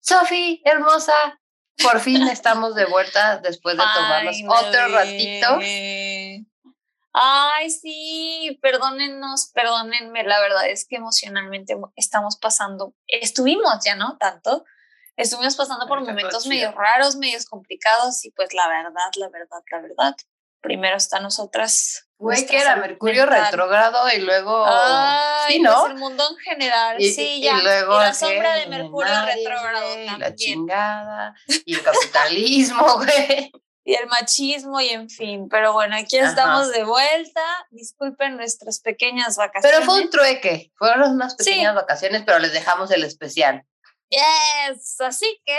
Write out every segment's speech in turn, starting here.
Sofi, hermosa, por fin estamos de vuelta después de tomarnos otro ratito. Ay, sí, perdónennos, perdónenme, la verdad es que emocionalmente estamos pasando, estuvimos ya, ¿no? Tanto, estuvimos pasando por momentos medio raros, medios complicados y pues la verdad, la verdad, la verdad, primero está nosotras. Güey, que era Mercurio retrógrado y luego. Ay, sí, ¿no? Pues el mundo en general, sí, ya. Y, luego la sombra de Mercurio retrógrado también. La chingada, y el capitalismo, güey. Y el machismo, y en fin. Pero bueno, aquí estamos de vuelta. Disculpen nuestras pequeñas vacaciones. Pero fue un trueque. Fueron unas pequeñas vacaciones, pero les dejamos el especial. Yes, así que,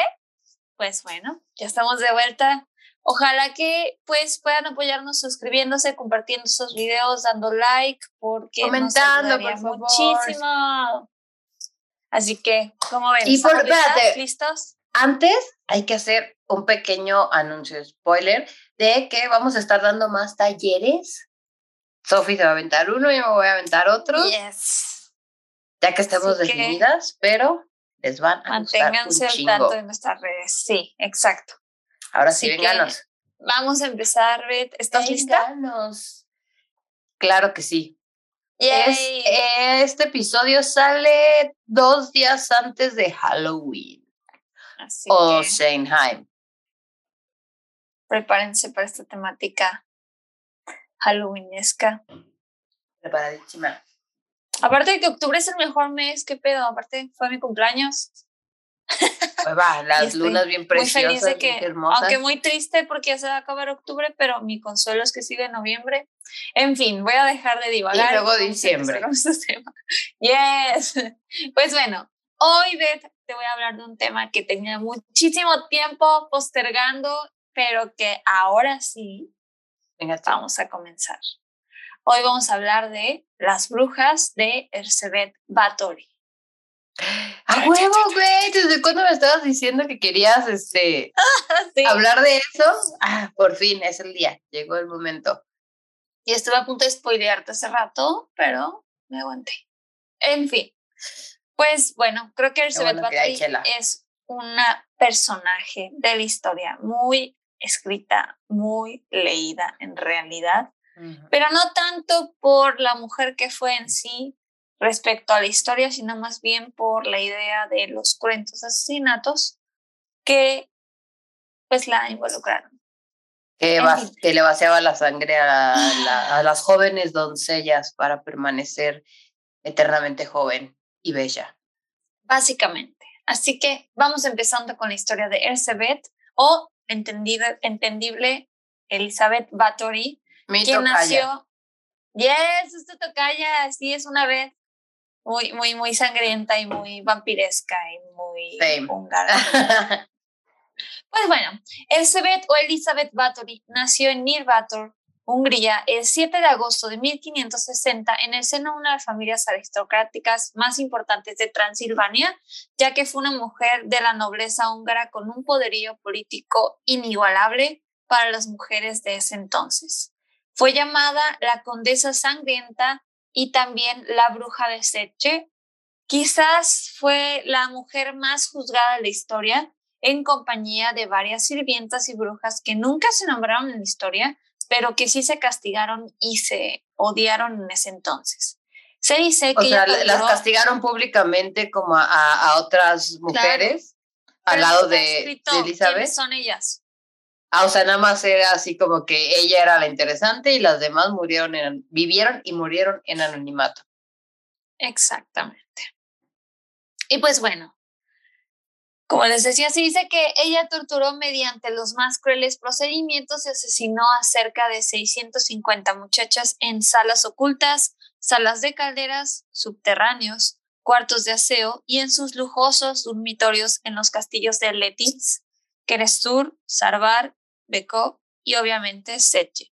pues bueno, ya estamos de vuelta. Ojalá que pues puedan apoyarnos suscribiéndose, compartiendo esos videos, dando like, porque comentando por favor. muchísimo. Así que, ¿cómo ven? Y por, espérate, listos? Antes hay que hacer un pequeño anuncio, spoiler, de que vamos a estar dando más talleres. Sofi se va a aventar uno, yo me voy a aventar otro. Yes. Ya que estemos definidas, pero les van a Manténganse al tanto de nuestras redes. Sí, exacto. Ahora sí, vénganos. Vamos a empezar, Beth. ¿Estás lista? Claro que sí. este episodio sale dos días antes de Halloween. Así o que Prepárense para esta temática halloweenesca. Preparadísima. Aparte de que octubre es el mejor mes, ¿qué pedo? Aparte fue mi cumpleaños. Pues va, las lunas bien preciosas, muy feliz de que, hermosas. Aunque muy triste porque ya se va a acabar octubre, pero mi consuelo es que sigue noviembre. En fin, voy a dejar de divagar. Y luego diciembre. Yes. Pues bueno, hoy Beth, te voy a hablar de un tema que tenía muchísimo tiempo postergando, pero que ahora sí Venga, vamos a comenzar. Hoy vamos a hablar de las brujas de Erzsébet Báthory. ¡A huevo, güey! ¿Desde cuándo me estabas diciendo que querías este, hablar de eso? Ah, por fin, es el día, llegó el momento. Y estuve a punto de spoilearte hace rato, pero me aguanté. En fin, pues bueno, creo que Elizabeth bueno es una personaje de la historia muy escrita, muy leída en realidad, pero no tanto por la mujer que fue en sí, respecto a la historia, sino más bien por la idea de los cruentos asesinatos que pues la involucraron. Que, que le vaciaba la sangre a, a las jóvenes doncellas para permanecer eternamente joven y bella. Básicamente. Así que vamos empezando con la historia de Elizabeth o entendible, entendible Elizabeth Bathory, quien nació. Yes, esto tocaya, sí es una vez muy, muy, muy sangrienta y muy vampiresca y muy húngara. pues bueno, Elizabeth o Elizabeth Bathory nació en Nirvator, Hungría, el 7 de agosto de 1560 en el seno de una de las familias aristocráticas más importantes de Transilvania, ya que fue una mujer de la nobleza húngara con un poderío político inigualable para las mujeres de ese entonces. Fue llamada la Condesa Sangrienta y también la bruja de Seche. Quizás fue la mujer más juzgada de la historia en compañía de varias sirvientas y brujas que nunca se nombraron en la historia, pero que sí se castigaron y se odiaron en ese entonces. Se dice que... O sea, las castigaron públicamente como a, otras mujeres al lado de, de Elizabeth. son ellas? Ah, o sea, nada más era así como que ella era la interesante y las demás murieron en, vivieron y murieron en anonimato. Exactamente. Y pues bueno, como les decía, se dice que ella torturó mediante los más crueles procedimientos y asesinó a cerca de 650 muchachas en salas ocultas, salas de calderas, subterráneos, cuartos de aseo y en sus lujosos dormitorios en los castillos de Letitz, Kerestur, Sarvar, Bekov y obviamente Setje.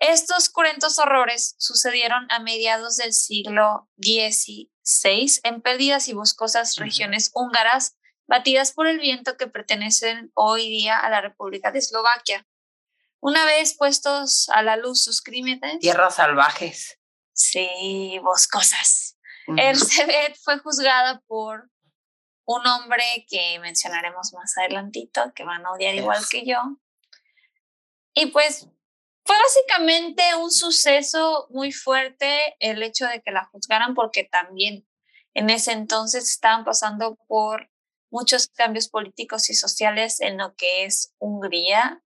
Estos cruentos horrores sucedieron a mediados del siglo XVI en perdidas y boscosas regiones húngaras batidas por el viento que pertenecen hoy día a la República de Eslovaquia. Una vez puestos a la luz sus crímenes. Tierras salvajes. Sí, boscosas. Erzsébet fue juzgada por un hombre que mencionaremos más adelantito, que van a odiar igual que yo. Y pues fue básicamente un suceso muy fuerte el hecho de que la juzgaran porque también en ese entonces estaban pasando por muchos cambios políticos y sociales en lo que es Hungría.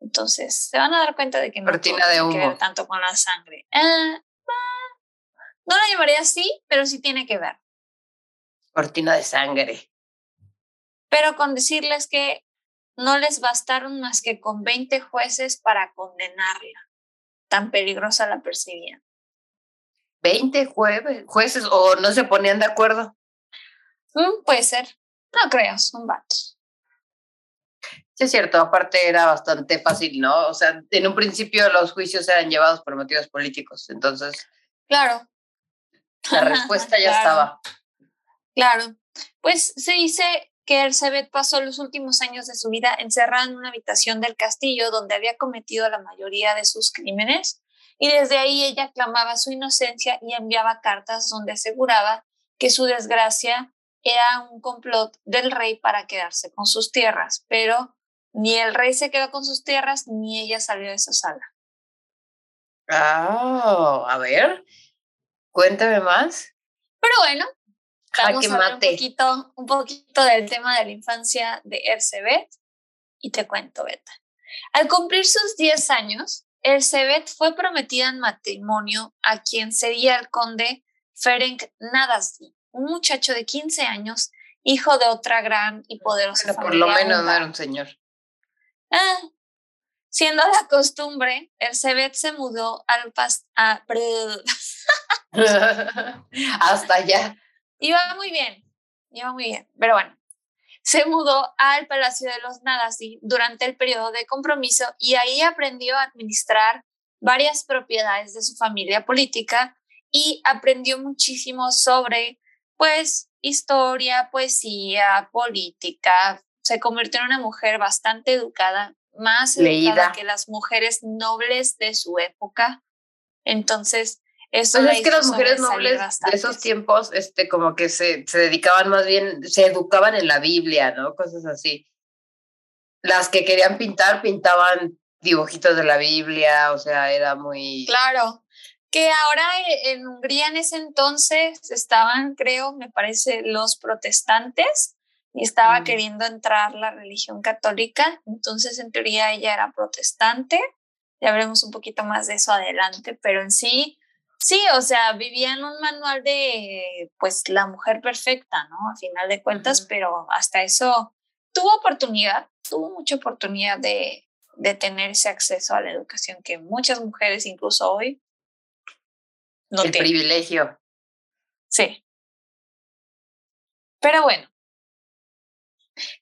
Entonces se van a dar cuenta de que no tiene que ver tanto con la sangre. Ah, no la llamaría así, pero sí tiene que ver. Cortina de sangre. Pero con decirles que no les bastaron más que con 20 jueces para condenarla. Tan peligrosa la percibían. ¿20 jueces o no se ponían de acuerdo? Mm, puede ser. No creo, son vatos. Sí, es cierto, aparte era bastante fácil, ¿no? O sea, en un principio los juicios eran llevados por motivos políticos, entonces. Claro. La respuesta ya estaba. Claro. Pues se dice que Erzsébet pasó los últimos años de su vida encerrada en una habitación del castillo donde había cometido la mayoría de sus crímenes y desde ahí ella clamaba su inocencia y enviaba cartas donde aseguraba que su desgracia era un complot del rey para quedarse con sus tierras, pero ni el rey se quedó con sus tierras ni ella salió de esa sala. Ah, a ver, cuéntame más. Pero bueno, Vamos a hablar un poquito, un poquito del tema de la infancia de Erzsébet y te cuento, Beta. Al cumplir sus 10 años, Erzsébet fue prometida en matrimonio a quien sería el conde Ferenc Nadasdi, un muchacho de 15 años, hijo de otra gran y poderosa bueno, Por lo menos no era un señor. Ah, siendo la costumbre, Erzsébet se mudó al pas a, hasta allá. Iba muy bien, iba muy bien, pero bueno. Se mudó al Palacio de los Nadasi durante el periodo de compromiso y ahí aprendió a administrar varias propiedades de su familia política y aprendió muchísimo sobre, pues, historia, poesía, política. Se convirtió en una mujer bastante educada, más Leída. que las mujeres nobles de su época. Entonces, eso pues es que las mujeres nobles de esos tiempos, este, como que se, se dedicaban más bien, se educaban en la Biblia, ¿no? Cosas así. Las que querían pintar, pintaban dibujitos de la Biblia, o sea, era muy... Claro, que ahora e, en Hungría en ese entonces estaban, creo, me parece, los protestantes y estaba mm. queriendo entrar la religión católica, entonces en teoría ella era protestante, ya veremos un poquito más de eso adelante, pero en sí Sí, o sea, vivía en un manual de, pues, la mujer perfecta, ¿no? A final de cuentas, pero hasta eso tuvo oportunidad, tuvo mucha oportunidad de, de tener ese acceso a la educación que muchas mujeres, incluso hoy, no El privilegio. Sí. Pero bueno,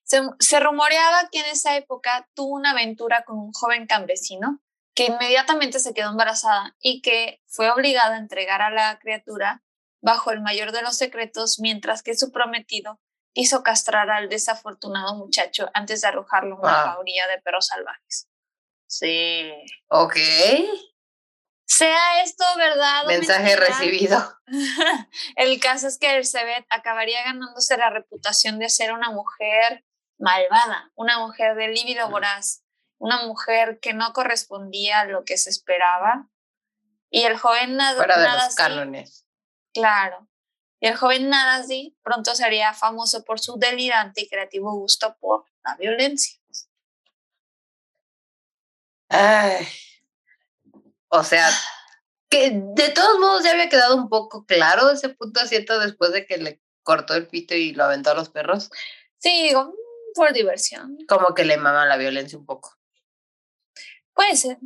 se, se rumoreaba que en esa época tuvo una aventura con un joven campesino que inmediatamente se quedó embarazada y que fue obligada a entregar a la criatura bajo el mayor de los secretos, mientras que su prometido hizo castrar al desafortunado muchacho antes de arrojarlo en una jauría de perros salvajes. Sí. Ok. Sea esto verdad. Mensaje recibido. el caso es que Elizabeth acabaría ganándose la reputación de ser una mujer malvada, una mujer de lívido voraz, una mujer que no correspondía a lo que se esperaba. Y el joven nada, Fuera de los cánones. Claro. Y el joven Nadasdi pronto sería famoso por su delirante y creativo gusto por la violencia. Ay. O sea, que de todos modos ya había quedado un poco claro ese punto asiento después de que le cortó el pito y lo aventó a los perros. Sí, digo, mm, por diversión. Como que le mama la violencia un poco. Puede ser.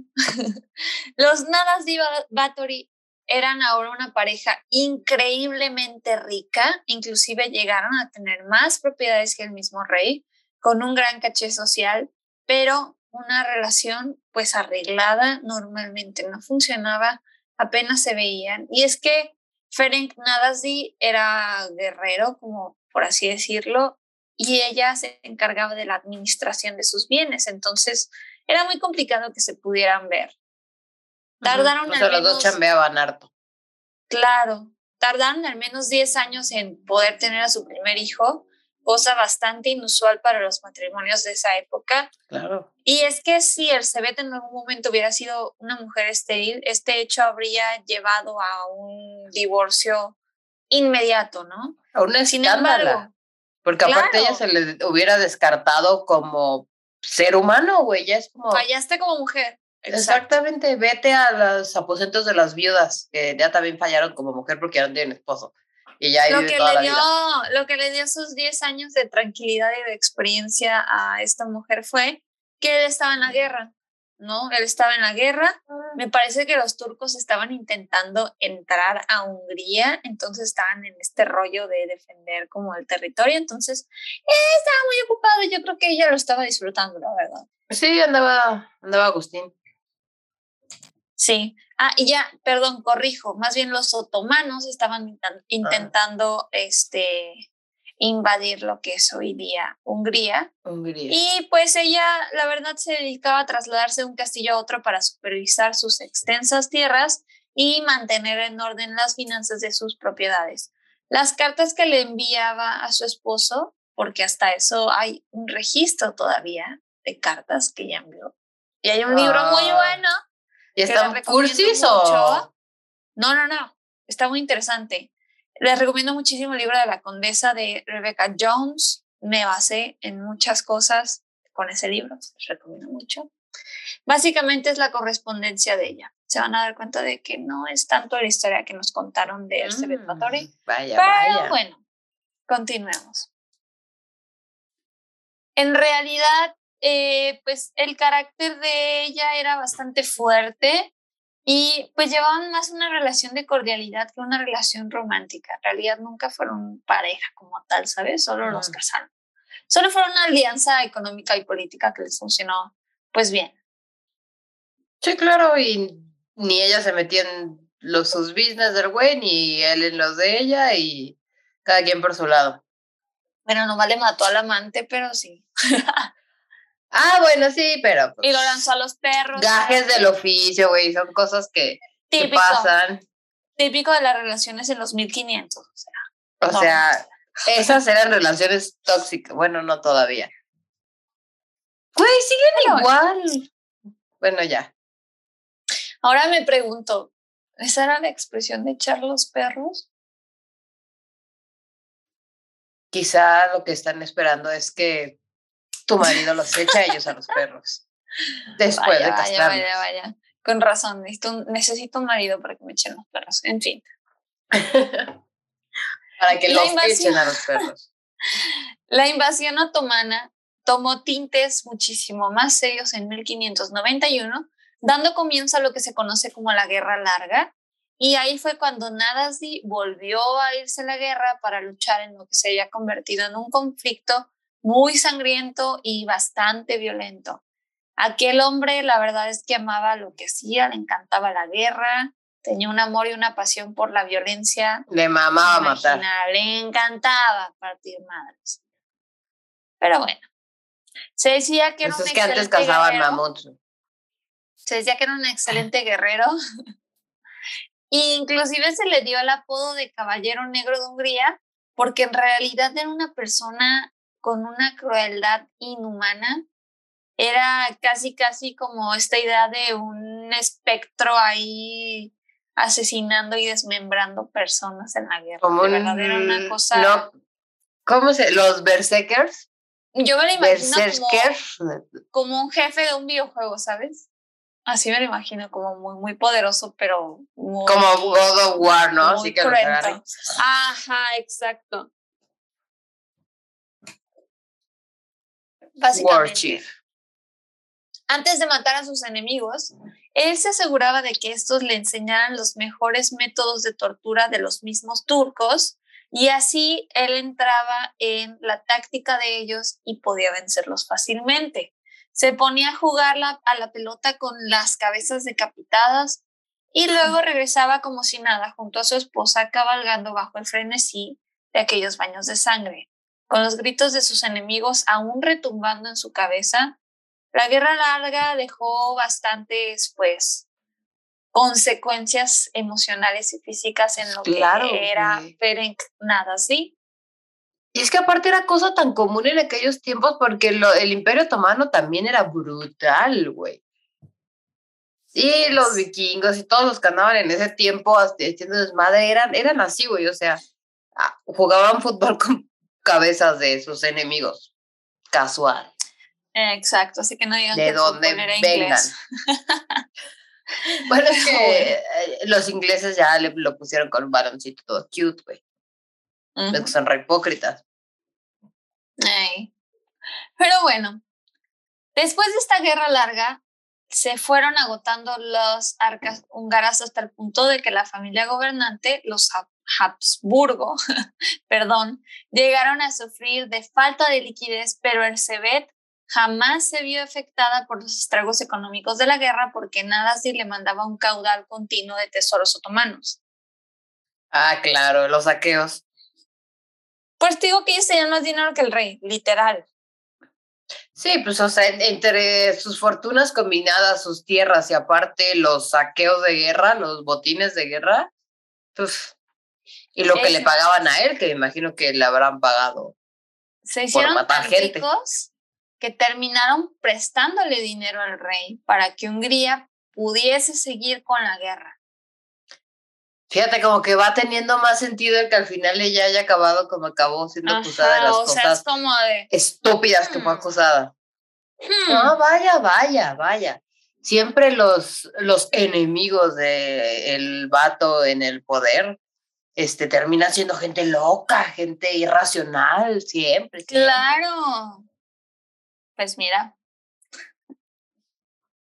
Los nadas de Batory eran ahora una pareja increíblemente rica, inclusive llegaron a tener más propiedades que el mismo rey, con un gran caché social, pero una relación pues arreglada normalmente no funcionaba, apenas se veían. Y es que Ferenc Nadasdi era guerrero, como por así decirlo, y ella se encargaba de la administración de sus bienes, entonces era muy complicado que se pudieran ver. Tardaron al menos, los dos chambeaban harto. Claro, tardaron al menos 10 años en poder tener a su primer hijo, cosa bastante inusual para los matrimonios de esa época. Claro. Y es que si el Cebet en algún momento hubiera sido una mujer estéril, este hecho habría llevado a un divorcio inmediato, ¿no? A una Sin embargo, porque aparte ella se le hubiera descartado como ser humano, güey, ya es como... Fallaste como mujer. Exactamente, vete a los aposentos de las viudas, que ya también fallaron como mujer porque ya no tienen esposo. Y ya lo que, le dio, lo que le dio sus 10 años de tranquilidad y de experiencia a esta mujer fue que él estaba en la guerra, ¿no? Él estaba en la guerra. Ah. Me parece que los turcos estaban intentando entrar a Hungría, entonces estaban en este rollo de defender como el territorio, entonces él estaba muy ocupado y yo creo que ella lo estaba disfrutando, la verdad. Sí, andaba, andaba Agustín. Sí. Ah, y ya, perdón, corrijo, más bien los otomanos estaban ah. intentando este, invadir lo que es hoy día Hungría. Hungría. Y pues ella, la verdad, se dedicaba a trasladarse de un castillo a otro para supervisar sus extensas tierras y mantener en orden las finanzas de sus propiedades. Las cartas que le enviaba a su esposo, porque hasta eso hay un registro todavía de cartas que ella envió. Y hay un libro muy ah. bueno ¿Y está cursis o...? No, no, no. Está muy interesante. Les recomiendo muchísimo el libro de la condesa de Rebecca Jones. Me basé en muchas cosas con ese libro. Les recomiendo mucho. Básicamente es la correspondencia de ella. Se van a dar cuenta de que no es tanto la historia que nos contaron de Elizabeth mm, Bathory. Vaya, pero bueno, continuemos. En realidad, eh, pues el carácter de ella era bastante fuerte y pues llevaban más una relación de cordialidad que una relación romántica. En realidad nunca fueron pareja como tal, ¿sabes? Solo los casaron. Solo fue una alianza económica y política que les funcionó pues bien. Sí, claro, y ni ella se metía en los sus business del güey, ni él en los de ella, y cada quien por su lado. Bueno, nomás le mató al amante, pero sí. Ah, bueno, sí, pero. y lo lanzó a los perros. Gajes del oficio, güey, son cosas que, pasan. Típico de las relaciones en los 1500. O sea, o sea esas eran relaciones tóxicas. Bueno, no todavía. Güey, siguen igual. Bueno, ya. Ahora me pregunto, ¿esa era la expresión de echar los perros? Quizá lo que están esperando es que tu marido los echa a ellos a los perros. Después de Vaya, vaya, vaya. Con razón, necesito, un marido para que me echen los perros. En fin. para que los echen a los perros. La invasión otomana tomó tintes muchísimo más serios en 1591, dando comienzo a lo que se conoce como la Guerra Larga. Y ahí fue cuando Nadasdi volvió a irse a la guerra para luchar en lo que se había convertido en un conflicto muy sangriento y bastante violento. Aquel hombre, la verdad es que amaba lo que hacía, le encantaba la guerra, tenía un amor y una pasión por la violencia. Le mamaba matar. Le encantaba partir madres. Pero bueno, se decía que era un es que antes cazaban mamuts. Se decía que era un excelente guerrero. Inclusive se le dio el apodo de Caballero Negro de Hungría porque en realidad era una persona con una crueldad inhumana. Era casi, casi como esta idea de un espectro ahí asesinando y desmembrando personas en la guerra. Como verdad era una cosa... ¿Cómo se...? ¿Los berserkers? Yo me lo imagino como, como, un jefe de un videojuego, ¿sabes? Así me lo imagino, como muy, muy poderoso, pero muy, Como God of War, ¿no? Así que Ajá, exacto. Básicamente. Antes de matar a sus enemigos, él se aseguraba de que estos le enseñaran los mejores métodos de tortura de los mismos turcos y así él entraba en la táctica de ellos y podía vencerlos fácilmente. Se ponía a jugar a la pelota con las cabezas decapitadas y luego regresaba como si nada junto a su esposa cabalgando bajo el frenesí de aquellos baños de sangre. Con los gritos de sus enemigos aún retumbando en su cabeza, la guerra larga dejó bastantes, pues, consecuencias emocionales y físicas en lo que era Ferenc nada, ¿sí? Y es que aparte era cosa tan común en aquellos tiempos porque el Imperio Otomano también era brutal, güey. Sí, los vikingos y todos los que andaban en ese tiempo haciendo desmadre eran, eran así, güey. O sea, ah, jugaban fútbol con cabezas de sus enemigos. Casual. Exacto, así que no digan de que dónde vengan. bueno, es que eh, los ingleses ya le, lo pusieron con un baloncito todo cute, güey. que son re hipócritas. Pero bueno, después de esta guerra larga, se fueron agotando las arcas húngaras hasta el punto de que la familia gobernante, los Habsburgo, perdón, llegaron a sufrir de falta de liquidez, pero el Cebet jamás se vio afectada por los estragos económicos de la guerra porque nada así le mandaba un caudal continuo de tesoros otomanos. Ah, claro, los saqueos. Pues digo que ellos tenían más dinero que el rey, literal. Sí, pues o sea, entre sus fortunas combinadas, sus tierras y aparte los saqueos de guerra, los botines de guerra, pues, y lo que le pagaban a él, que me imagino que le habrán pagado. Se hicieron por matar gente que terminaron prestándole dinero al rey para que Hungría pudiese seguir con la guerra. Fíjate, como que va teniendo más sentido el que al final ella haya acabado como acabó siendo acusada de las cosas estúpidas que fue hmm. acusada. Hmm. No, vaya, vaya, vaya. Siempre los, los enemigos del vato en el poder este, terminan siendo gente loca, gente irracional, siempre. Claro. Pues mira.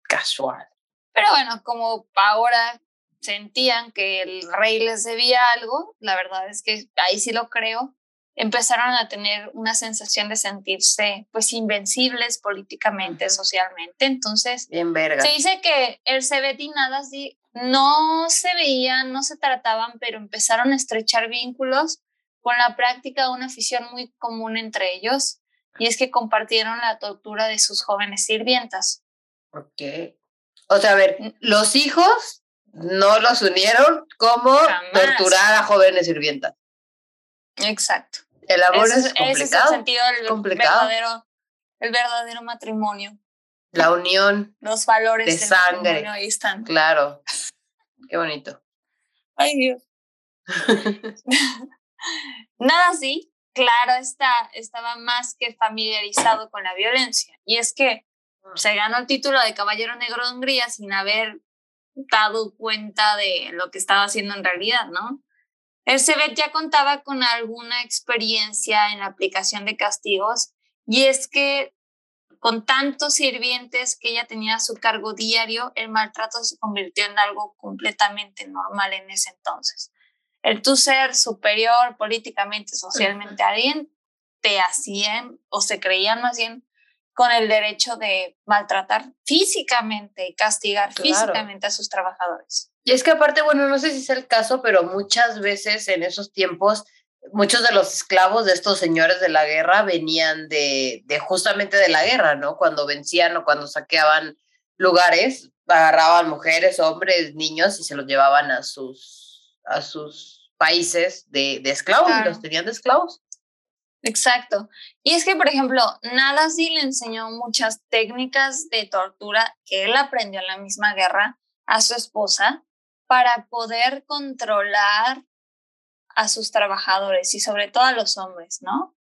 Casual. Pero bueno, como ahora sentían que el rey les debía algo, la verdad es que ahí sí lo creo, empezaron a tener una sensación de sentirse pues invencibles políticamente, socialmente. Entonces, Bien verga. se dice que el Nadasdi no se veían, no se trataban, pero empezaron a estrechar vínculos con la práctica de una afición muy común entre ellos, y es que compartieron la tortura de sus jóvenes sirvientas. Ok. O sea, a ver, los hijos no los unieron como torturar a jóvenes sirvientas. Exacto. El amor es complicado. Ese es el sentido del verdadero, el verdadero matrimonio. La unión. Los valores de sangre. ahí están. Claro. Qué bonito. Ay, Dios. Nada así, claro está, estaba más que familiarizado con la violencia. Y es que mm. se ganó el título de Caballero Negro de Hungría sin haber dado cuenta de lo que estaba haciendo en realidad, ¿no? El CEBET ya contaba con alguna experiencia en la aplicación de castigos y es que con tantos sirvientes que ella tenía a su cargo diario, el maltrato se convirtió en algo completamente normal en ese entonces. El tú ser superior políticamente, socialmente a alguien, te hacían o se creían más bien con el derecho de maltratar físicamente y castigar físicamente a sus trabajadores. Y es que aparte, bueno, no sé si es el caso, pero muchas veces en esos tiempos, muchos de los esclavos de estos señores de la guerra venían de, de justamente de la guerra, ¿no? Cuando vencían o cuando saqueaban lugares, agarraban mujeres, hombres, niños y se los llevaban a sus, a sus países de, de esclavos y los tenían de esclavos. Exacto. Y es que, por ejemplo, Nadasi le enseñó muchas técnicas de tortura que él aprendió en la misma guerra a su esposa para poder controlar a sus trabajadores y sobre todo a los hombres, ¿no?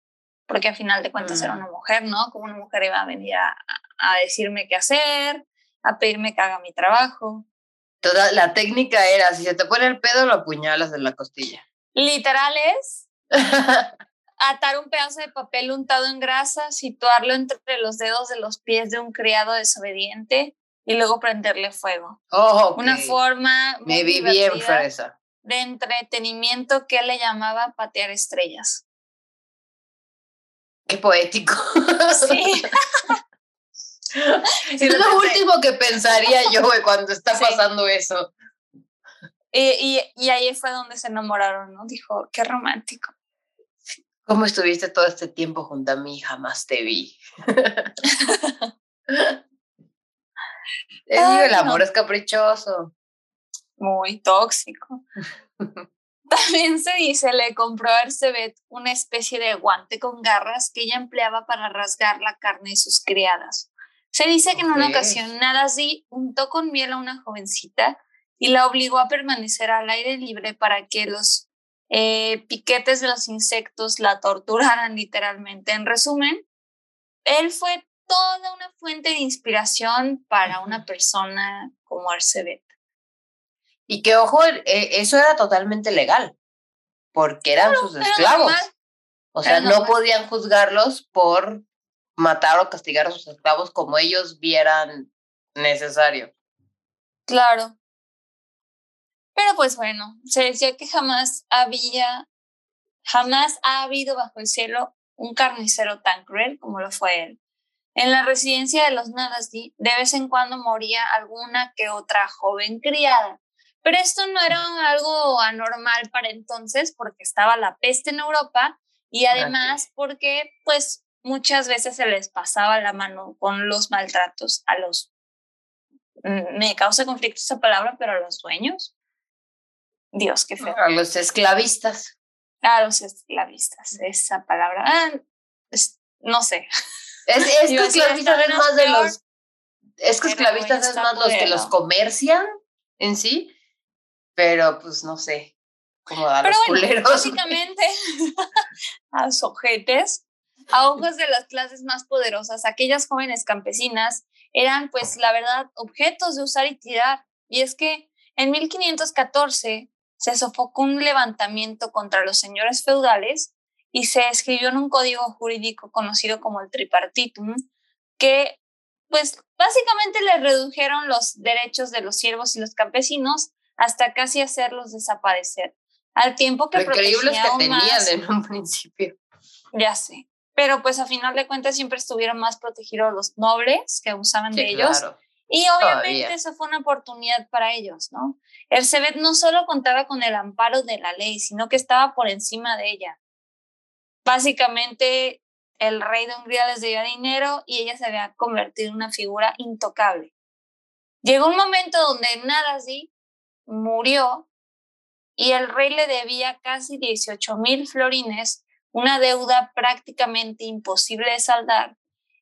Porque al final de cuentas era mm. una mujer, ¿no? Como una mujer iba a venir a, a decirme qué hacer, a pedirme que haga mi trabajo. Toda la técnica era, si se te pone el pedo, lo apuñalas en la costilla. Literal es atar un pedazo de papel untado en grasa, situarlo entre los dedos de los pies de un criado desobediente, y luego prenderle fuego. Oh, Una forma Me vi bien fresa. De entretenimiento que él le llamaba patear estrellas. Qué poético. Sí. es lo último que pensaría yo güey, cuando está pasando eso. Y, y, y ahí fue donde se enamoraron, ¿no? Dijo, qué romántico. ¿Cómo estuviste todo este tiempo junto a mí? Jamás te vi. el amor es caprichoso. Muy tóxico. También se dice, le compró a Ercebet una especie de guante con garras que ella empleaba para rasgar la carne de sus criadas. Se dice que en una ocasión nada así untó con miel a una jovencita y la obligó a permanecer al aire libre para que los eh, piquetes de los insectos la torturaran literalmente. En resumen, él fue toda una fuente de inspiración para una persona como Arcebet. Y que, ojo, e, eso era totalmente legal, porque eran sus esclavos. O sea, no podían juzgarlos por matar o castigar a sus esclavos como ellos vieran necesario. Claro. Pero pues bueno, se decía que jamás había, jamás ha habido bajo el cielo un carnicero tan cruel como lo fue él. En la residencia de los Nadasdi, de vez en cuando moría alguna que otra joven criada. Pero esto no era algo anormal para entonces porque estaba la peste en Europa y además porque pues muchas veces se les pasaba la mano con los maltratos a los, mm, me causa conflicto esa palabra, pero a los dueños. Dios, qué feo. A los esclavistas. A los esclavistas, esa palabra. Ah, no sé. Es, que esclavistas es más de los. Es que esclavistas es más los que los comercian en sí, pero pues no sé. Como a los culeros. Básicamente, a los ojetes, a ojos de las clases más poderosas, aquellas jóvenes campesinas eran, pues, la verdad, objetos de usar y tirar. Y es que en 1514 se sofocó un levantamiento contra los señores feudales y se escribió en un código jurídico conocido como el tripartitum, que pues básicamente le redujeron los derechos de los siervos y los campesinos hasta casi hacerlos desaparecer. Al tiempo que... Lo increíble es que tenían en un principio. Ya sé. Pero pues a final de cuentas siempre estuvieron más protegidos los nobles que usaban de ellos y obviamente esa fue una oportunidad para ellos, ¿no? El CEBET no solo contaba con el amparo de la ley, sino que estaba por encima de ella. Básicamente, el rey de Hungría les debía dinero y ella se había convertido en una figura intocable. Llegó un momento donde Nadasdi murió y el rey le debía casi 18 mil florines, una deuda prácticamente imposible de saldar,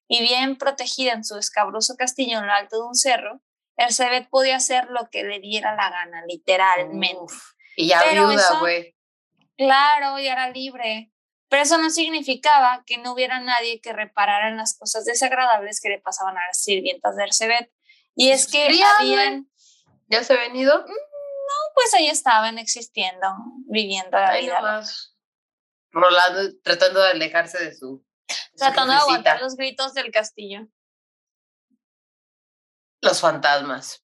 y bien protegida en su escabroso castillo en lo alto de un cerro, el Cebet podía hacer lo que le diera la gana, literalmente. y ya viuda, güey. Claro, y era libre. Pero eso no significaba que no hubiera nadie que reparara en las cosas desagradables que le pasaban a las sirvientas del Cebet. Y es que habían... ¿Ya se ha venido? Mm, pues ahí estaban existiendo, viviendo la vida. Rolando, tratando de alejarse de su Tratando de aguantar los gritos del castillo. Los fantasmas.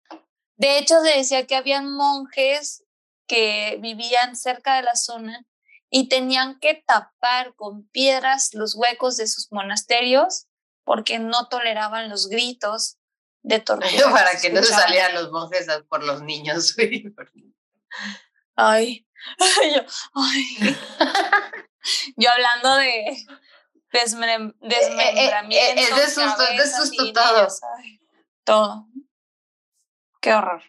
De hecho, se decía que habían monjes que vivían cerca de la zona y tenían que tapar con piedras los huecos de sus monasterios porque no toleraban los gritos de tortura. Para que no se salieran los monjes por los niños. ay, yo, ay. yo hablando de, desmembramiento. es de susto, es de susto todo. todo. Qué horror.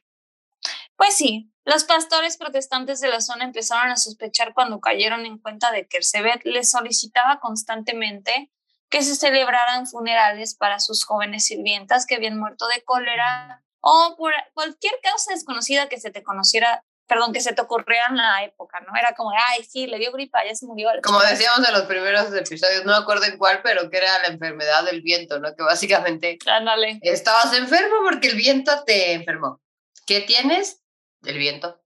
Pues sí, los pastores protestantes de la zona empezaron a sospechar cuando cayeron en cuenta de que Ercebet les solicitaba constantemente que se celebraran funerales para sus jóvenes sirvientas que habían muerto de cólera o por cualquier causa desconocida que se te conociera perdón, que se te ocurriera en la época, ¿no? Era como, ay, sí, le dio gripa, ya se murió. Como decíamos en los primeros episodios, no me acuerdo en cuál, pero que era la enfermedad del viento, ¿no? Que básicamente Ándale. estabas enfermo porque el viento te enfermó. ¿Qué tienes? El viento.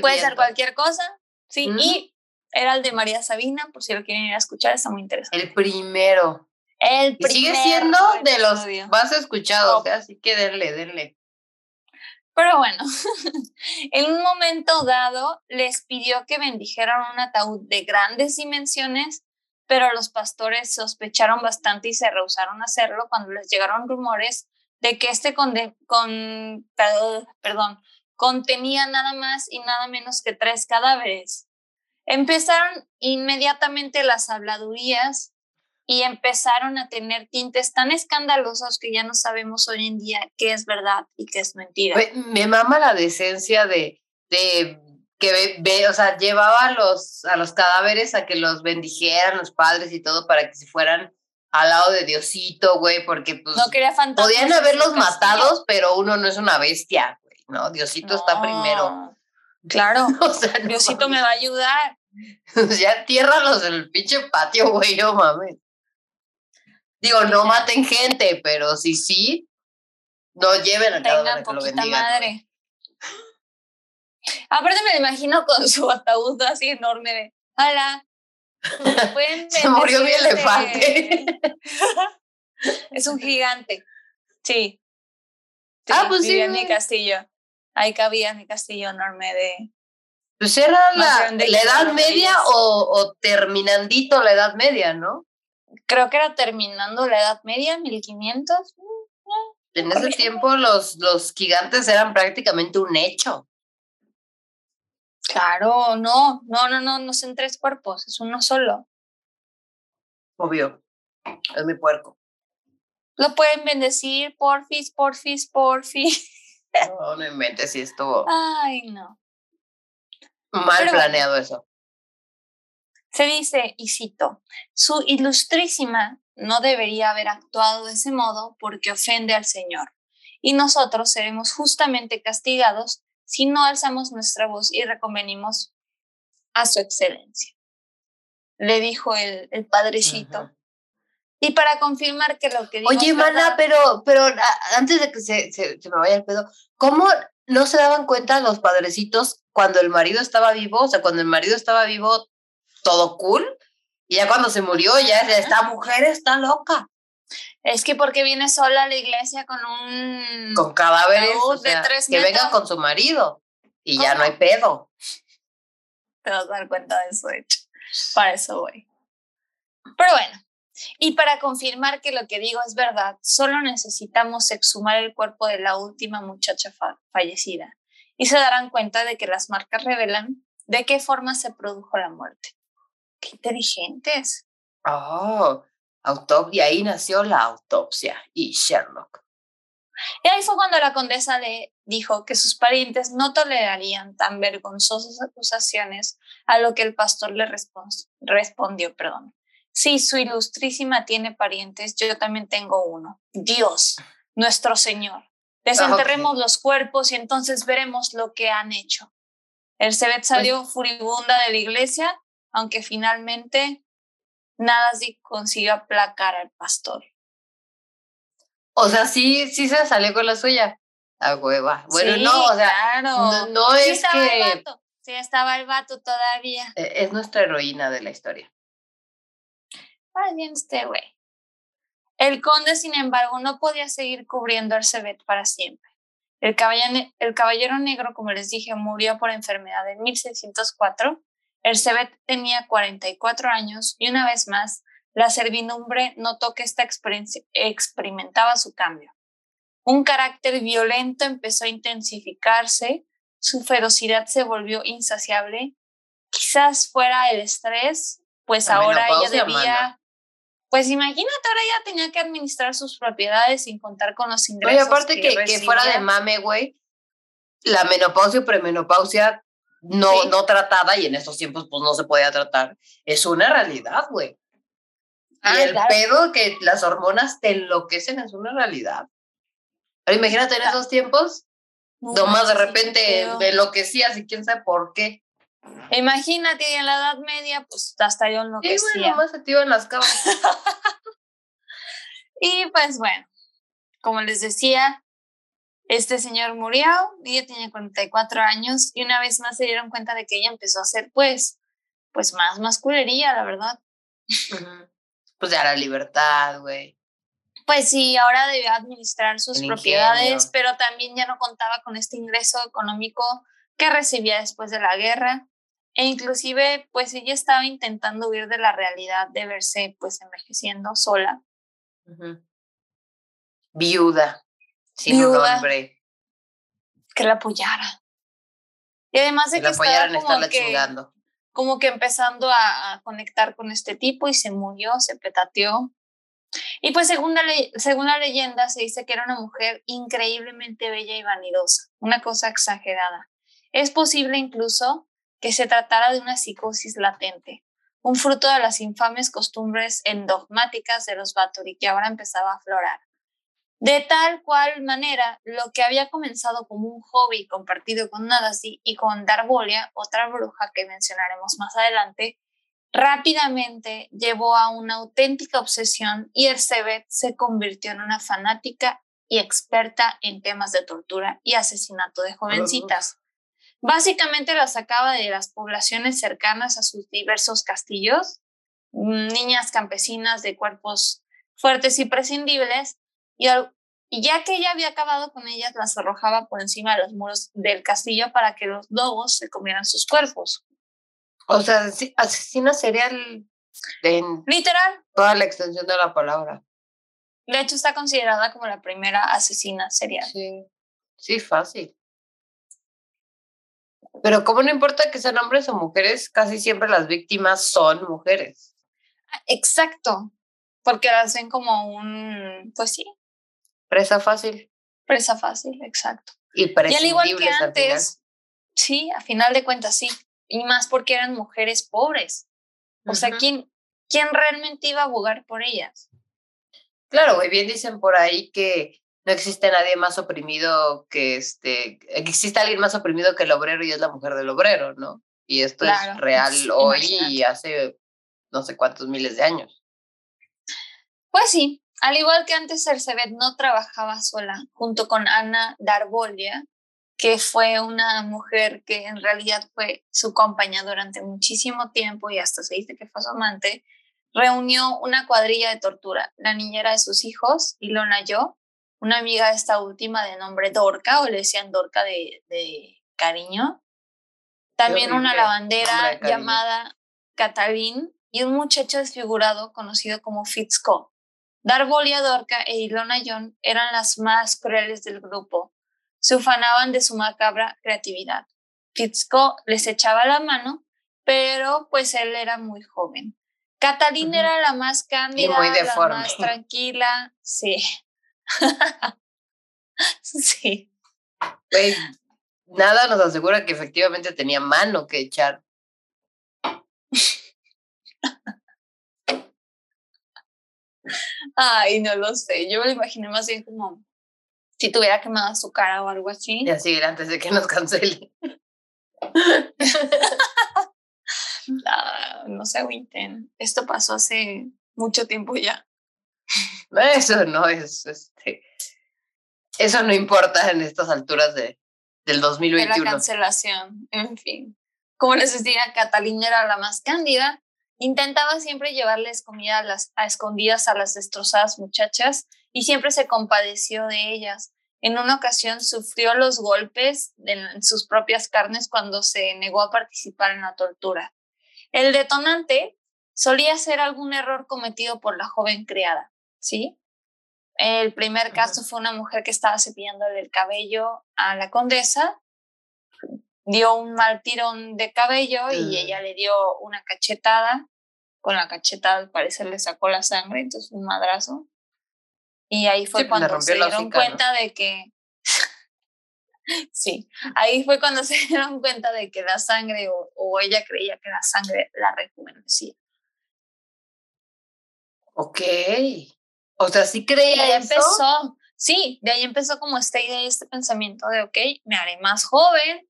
Puede ser cualquier cosa, sí, y era el de María Sabina, por si lo quieren ir a escuchar, está muy interesante. El primero. El y sigue siendo de los más escuchados, ¿eh? así que denle, denle. Pero bueno, en un momento dado les pidió que bendijeran un ataúd de grandes dimensiones, pero los pastores sospecharon bastante y se rehusaron a hacerlo cuando les llegaron rumores de que este con, perdón, contenía nada más y nada menos que tres cadáveres. Empezaron inmediatamente las habladurías y empezaron a tener tintes tan escandalosos que ya no sabemos hoy en día qué es verdad y qué es mentira. Me mama la decencia de, de que ve, o sea, llevaba a los, a los cadáveres a que los bendijeran los padres y todo para que se fueran al lado de Diosito, güey, porque pues no quería podían haberlos matados, pero uno no es una bestia, güey, ¿no? Diosito está primero. Claro, o sea, Diosito me va a ayudar. ya tiérralos en el pinche patio, güey, no mames. Digo, no maten gente, pero si sí, no lleven a cada uno que lo madre. Aparte me imagino con su ataúd así enorme de, ¡Hala! Se murió mi elefante. es un gigante. Sí. ah, pues sí. en mi castillo. Ahí cabía mi castillo enorme de. Pues era la, la edad media o, o terminandito la edad media, ¿no? Creo que era terminando la Edad Media, 1500. En ese tiempo los, los gigantes eran prácticamente un hecho. Claro, no, no, no, no, no son tres cuerpos, es uno solo. Obvio, es mi puerco. Lo pueden bendecir, porfis, porfis, porfis. No, no inventes si estuvo. Ay, no. Mal planeado eso. Se dice, y cito, su ilustrísima no debería haber actuado de ese modo porque ofende al Señor, y nosotros seremos justamente castigados si no alzamos nuestra voz y reconvenimos a su excelencia. Le dijo el, el padrecito. Y para confirmar que lo que dijo. Oye, mana, pero, pero antes de que se, se, se, me vaya el pedo, ¿cómo no se daban cuenta los padrecitos cuando el marido estaba vivo? O sea, cuando el marido estaba vivo, todo cool. Y ya cuando se murió, ya esta mujer está loca. Es que porque viene sola a la iglesia con un... Con cadáveres, de tres que venga con su marido y ya no hay pedo. Te vas a dar cuenta de eso, hecho. Para eso voy. Pero bueno, y para confirmar que lo que digo es verdad, solo necesitamos exhumar el cuerpo de la última muchacha fallecida y se darán cuenta de que las marcas revelan de qué forma se produjo la muerte. Qué inteligentes. Oh, autopsia, ahí nació la autopsia y Sherlock. Y ahí fue cuando la condesa le dijo que sus parientes no tolerarían tan vergonzosas acusaciones, a lo que el pastor le respondió, perdón. Si su ilustrísima tiene parientes, yo también tengo uno. Dios, nuestro Señor. Desenterremos los cuerpos y entonces veremos lo que han hecho. El Cebet pues salió furibunda de la iglesia aunque finalmente nada así consiguió aplacar al pastor. O sea, sí, sí se salió con la suya. A hueva. Bueno, no, o sea, no, es que. Sí, estaba el vato todavía. E, es nuestra heroína de la historia. Ay, bien este güey. El conde, sin embargo, no podía seguir cubriendo al Cebet para siempre. El caballero, el caballero negro, como les dije, murió por enfermedad en 1604 Cebet tenía 44 años y una vez más, la servidumbre notó que esta experiencia experimentaba su cambio. Un carácter violento empezó a intensificarse, su ferocidad se volvió insaciable. Quizás fuera el estrés, pues ahora ella debía... Pues imagínate, ahora ella tenía que administrar sus propiedades sin contar con los ingresos. Y aparte que, que, fuera de mame, güey, la menopausia o premenopausia no, no tratada y en estos tiempos pues no se podía tratar, es una realidad, güey. y ah, el pedo que las hormonas te enloquecen es una realidad. Pero imagínate en esos tiempos, nomás de repente me enloquecías y quién sabe por qué. Imagínate, en la Edad Media, pues hasta yo enloquecía. Sí, bueno, en las camas. y pues bueno, como les decía, este señor murió, ella tenía 44 años y una vez más se dieron cuenta de que ella empezó a hacer pues, pues más masculería, la verdad. Pues ya la libertad, güey. Pues sí, ahora debía administrar sus propiedades, pero también ya no contaba con este ingreso económico que recibía después de la guerra. E inclusive, pues ella estaba intentando huir de la realidad de verse pues envejeciendo sola. Viuda, sin un hombre. Que la apoyara. Y además de que, estaba como que, como que empezando a, conectar con este tipo y se murió, se petateó. Y pues según la, según la leyenda se dice que era una mujer increíblemente bella y vanidosa, una cosa exagerada. Es posible incluso que se tratara de una psicosis latente, un fruto de las infames costumbres endogmáticas de los Bathory que ahora empezaba a aflorar. De tal cual manera, lo que había comenzado como un hobby compartido con Nadasi y con Darbolia, otra bruja que mencionaremos más adelante, rápidamente llevó a una auténtica obsesión y Ersebet se convirtió en una fanática y experta en temas de tortura y asesinato de jovencitas. Básicamente las sacaba de las poblaciones cercanas a sus diversos castillos, niñas campesinas de cuerpos fuertes y prescindibles, y, ya que ella había acabado con ellas, las arrojaba por encima de los muros del castillo para que los lobos se comieran sus cuerpos. O sea, asesina serial en literal toda la extensión de la palabra. De hecho, está considerada como la primera asesina serial. Sí, sí, fácil. Pero como no importa que sean hombres o mujeres, casi siempre las víctimas son mujeres. Ah, exacto, porque las ven como un, pues sí. Presa fácil. Presa fácil, exacto. Y, y al igual que antes, sí, a final de cuentas sí. Y más porque eran mujeres pobres. O sea, ¿quién, ¿quién realmente iba a abogar por ellas? Claro, muy bien dicen por ahí que no existe nadie más oprimido que este, existe alguien más oprimido que el obrero y es la mujer del obrero, ¿no? Y esto es real hoy y hace no sé cuántos miles de años. Pues sí, al igual que antes Cersebet no trabajaba sola, junto con Ana Darbolia, que fue una mujer que en realidad fue su compañía durante muchísimo tiempo y hasta se dice que fue su amante, reunió una cuadrilla de tortura, la niñera de sus hijos, Ilona Yo, una amiga de esta última de nombre Dorca, o le decían Dorca de, cariño. También una lavandera llamada Catalín y un muchacho desfigurado conocido como Fitzco. Darbolia Dorca e Ilona John eran las más crueles del grupo. Se ufanaban de su macabra creatividad. Fitzco les echaba la mano, pero pues él era muy joven. Catalina era la más cándida, la más tranquila, sí. sí. nada nos asegura que efectivamente tenía mano que echar. Ay, no lo sé. Yo me lo imaginé más bien como si tuviera quemado su cara o algo así. Y así, antes de que nos cancele. Ah, no se agüiten. Esto pasó hace mucho tiempo ya. Eso no es, este, eso no importa en estas alturas de, del 2021. De la cancelación, en fin. Como les decía, Catalina era la más cándida. Intentaba siempre llevarles comida a, las, a escondidas a las destrozadas muchachas y siempre se compadeció de ellas. En una ocasión sufrió los golpes en sus propias carnes cuando se negó a participar en la tortura. El detonante solía ser algún error cometido por la joven criada. ¿sí? El primer caso fue una mujer que estaba cepillándole el cabello a la condesa, dio un mal tirón de cabello y ella le dio una cachetada. Con la cachetada al parecer le sacó la sangre, entonces un madrazo. Y ahí fue pues, cuando se dieron cuenta de que... sí, ahí fue cuando se dieron cuenta de que la sangre, o, o ella creía que la sangre la rejuvenecía. Ok. O sea, sí creía ahí empezó, sí, de ahí empezó como esta idea y este pensamiento de, ok, me haré más joven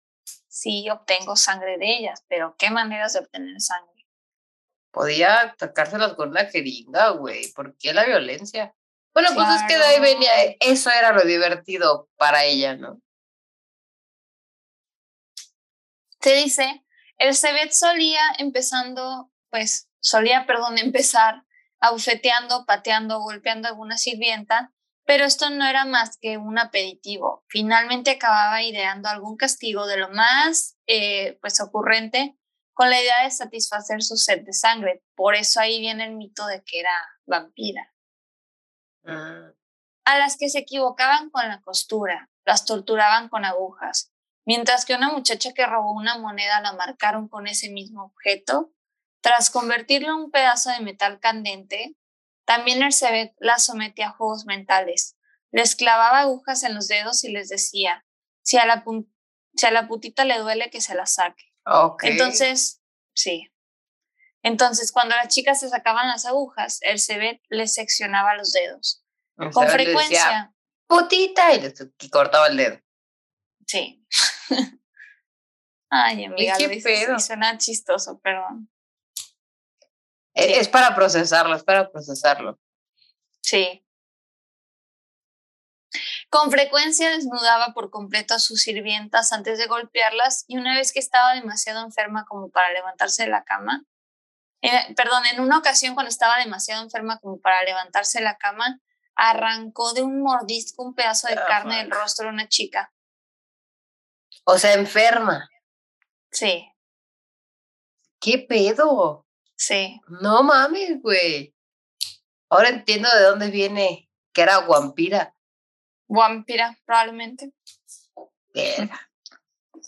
si obtengo sangre de ellas, pero ¿qué maneras de obtener sangre? Podía sacárselas con una jeringa, güey, ¿por qué la violencia? Bueno, pues es que de ahí venía, eso era lo divertido para ella, ¿no? Se dice, el Cebet solía empezando, pues, solía, perdón, empezar abofeteando, pateando, golpeando a alguna sirvienta, pero esto no era más que un aperitivo. Finalmente acababa ideando algún castigo de lo más eh, pues ocurrente con la idea de satisfacer su sed de sangre. Por eso ahí viene el mito de que era vampira. Ah. A las que se equivocaban con la costura, las torturaban con agujas, mientras que una muchacha que robó una moneda la marcaron con ese mismo objeto tras convertirlo en un pedazo de metal candente, también Ersebet la sometía a juegos mentales. Les clavaba agujas en los dedos y les decía, si a la, si a la putita le duele, que se la saque. Entonces, sí. Entonces, cuando las chicas se sacaban las agujas, Ersebet les seccionaba los dedos. Con frecuencia. putita, y les cortaba el dedo. Sí. Ay, amiga, lo suena chistoso, perdón. Es para procesarlo, es para procesarlo. Sí. Con frecuencia desnudaba por completo a sus sirvientas antes de golpearlas y una vez que estaba demasiado enferma como para levantarse de la cama, eh, perdón, en una ocasión cuando estaba demasiado enferma como para levantarse de la cama, arrancó de un mordisco un pedazo de ah, carne del rostro de una chica. O sea, enferma. Sí. ¿Qué pedo? Sí. No mames, güey. Ahora entiendo de dónde viene que era vampira. Vampira, probablemente.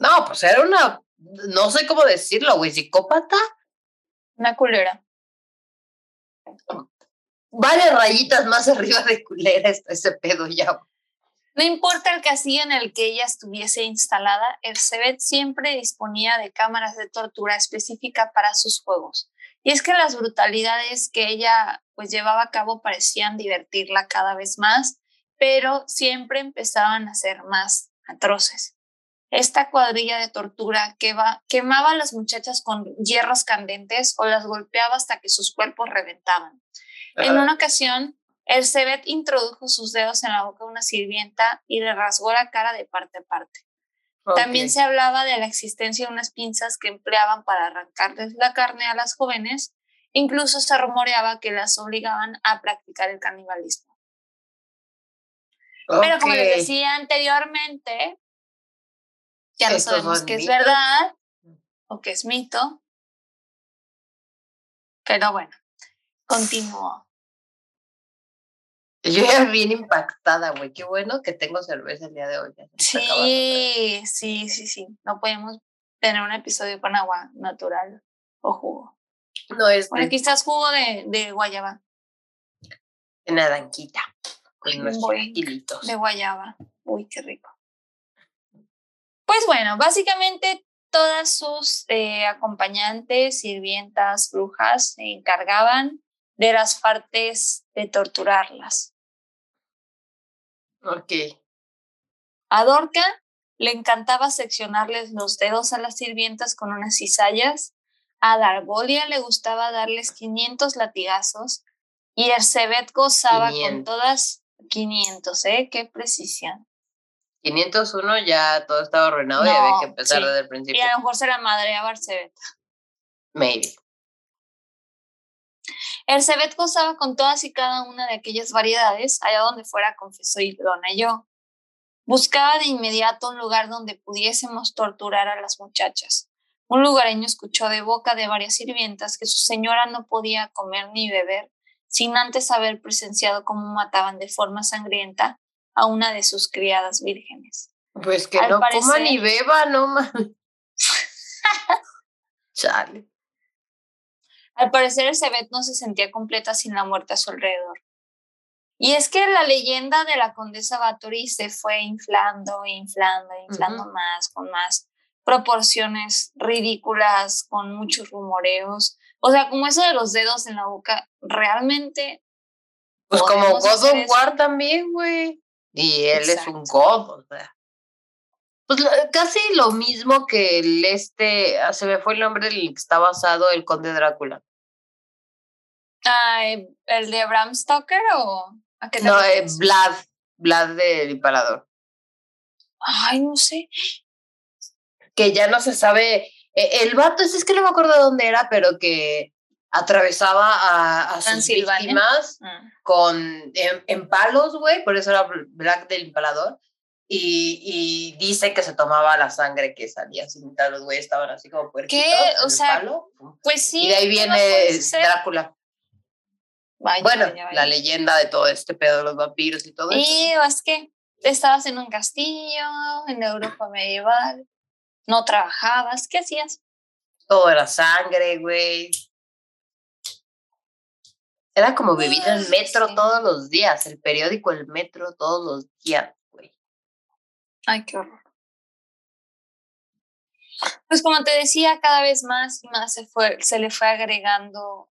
No, pues era una, no sé cómo decirlo, güey, psicópata. Una culera. Varias rayitas más arriba de culera ese pedo ya. No importa el castillo en el que ella estuviese instalada, el Cebet siempre disponía de cámaras de tortura específica para sus juegos. Y es que las brutalidades que ella pues llevaba a cabo parecían divertirla cada vez más, pero siempre empezaban a ser más atroces. Esta cuadrilla de tortura que quemaba a las muchachas con hierros candentes o las golpeaba hasta que sus cuerpos reventaban. En una ocasión, el Cebet introdujo sus dedos en la boca de una sirvienta y le rasgó la cara de parte a parte. También se hablaba de la existencia de unas pinzas que empleaban para arrancarles la carne a las jóvenes. Incluso se rumoreaba que las obligaban a practicar el canibalismo. Pero como les decía anteriormente, ya no sabemos qué es verdad o qué es mito. Pero bueno, continúo. Yo ya bien impactada, güey. Qué bueno que tengo cerveza el día de hoy. Sí, sí, sí, sí. No podemos tener un episodio con agua natural o jugo. No es. Bueno, quizás jugo de, de guayaba. De naranquita. Con nuestros kilitos. De guayaba. Uy, qué rico. Pues bueno, básicamente todas sus eh, acompañantes, sirvientas, brujas se encargaban de las partes de torturarlas. Ok. A Dorca le encantaba seccionarles los dedos a las sirvientas con unas cizallas, a Darbolia le gustaba darles 500 latigazos y Ercebet gozaba con todas 500, ¿eh? Qué precisión. 501 ya todo estaba arruinado y había que empezar desde el principio. Y a lo mejor se la madreaba Ercebet. Maybe. El Cebet gozaba con todas y cada una de aquellas variedades, allá donde fuera, confesó y yo. Buscaba de inmediato un lugar donde pudiésemos torturar a las muchachas. Un lugareño escuchó de boca de varias sirvientas que su señora no podía comer ni beber sin antes haber presenciado cómo mataban de forma sangrienta a una de sus criadas vírgenes. Pues que no coma ni beba, no más. Chale. Al parecer Elizabeth no se sentía completa sin la muerte a su alrededor. Y es que la leyenda de la condesa Bathory se fue inflando, inflando, inflando más, con más proporciones ridículas, con muchos rumoreos. O sea, como eso de los dedos en la boca, realmente. Pues como God of War también, güey. Y él es un God, o sea. Pues casi lo mismo que el este, ah, se me fue el nombre del que está basado el Conde Drácula. ¿El de Bram Stoker o a qué No, eh, Vlad, Vlad del Imparador. Ay, no sé. Que ya no se sabe. E, el vato, es que no me acuerdo de dónde era, pero que atravesaba a, a sus víctimas ah. con, en, palos, güey, por eso era Black del Impalador. Y, y, dice que se tomaba la sangre que salía así, los güeyes estaban así como puerquitos ¿Qué? O sea, pues sí. Y de ahí viene Drácula. Bueno, la leyenda de todo este pedo de los vampiros y todo eso. Y es que estabas en un castillo, en Europa medieval, no trabajabas, ¿qué hacías? Todo era sangre, güey. Era como vivir en el metro todos los días, el periódico, el metro todos los días, güey. Ay, qué horror. Pues como te decía, cada vez más y más se, fue, se le fue agregando